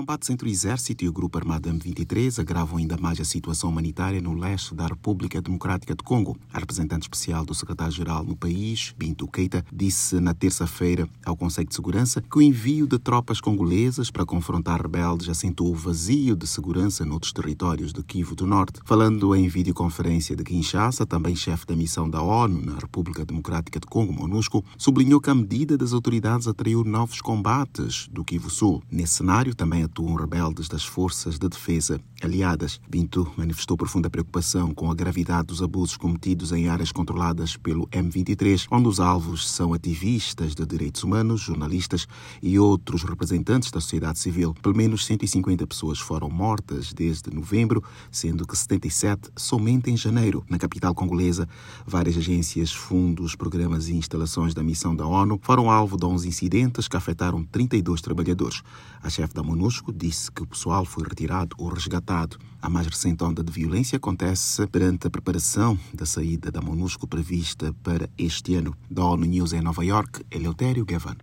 combates entre o Exército e o Grupo Armado M23 agravam ainda mais a situação humanitária no leste da República Democrática do Congo. A representante especial do secretário-geral no país, Bintu Keita, disse na terça-feira ao Conselho de Segurança que o envio de tropas congolesas para confrontar rebeldes acentuou o vazio de segurança noutros territórios do Kivu do Norte. Falando em videoconferência de Kinshasa, também chefe da missão da ONU na República Democrática do Congo, MONUSCO, sublinhou que a medida das autoridades atraiu novos combates do Kivu Sul. Nesse cenário, também atuam rebeldes das forças de defesa aliadas. Bintu manifestou profunda preocupação com a gravidade dos abusos cometidos em áreas controladas pelo M23, onde os alvos são ativistas de direitos humanos, jornalistas e outros representantes da sociedade civil. Pelo menos 150 pessoas foram mortas desde novembro, sendo que 77 somente em janeiro. Na capital congolesa, várias agências, fundos, programas e instalações da missão da ONU foram alvo de 11 incidentes que afetaram 32 trabalhadores. A chefe da MONUSCO Disse que o pessoal foi retirado ou resgatado. A mais recente onda de violência acontece perante a preparação da saída da MONUSCO prevista para este ano. Da ONU News em Nova York, Eleutério Gavan.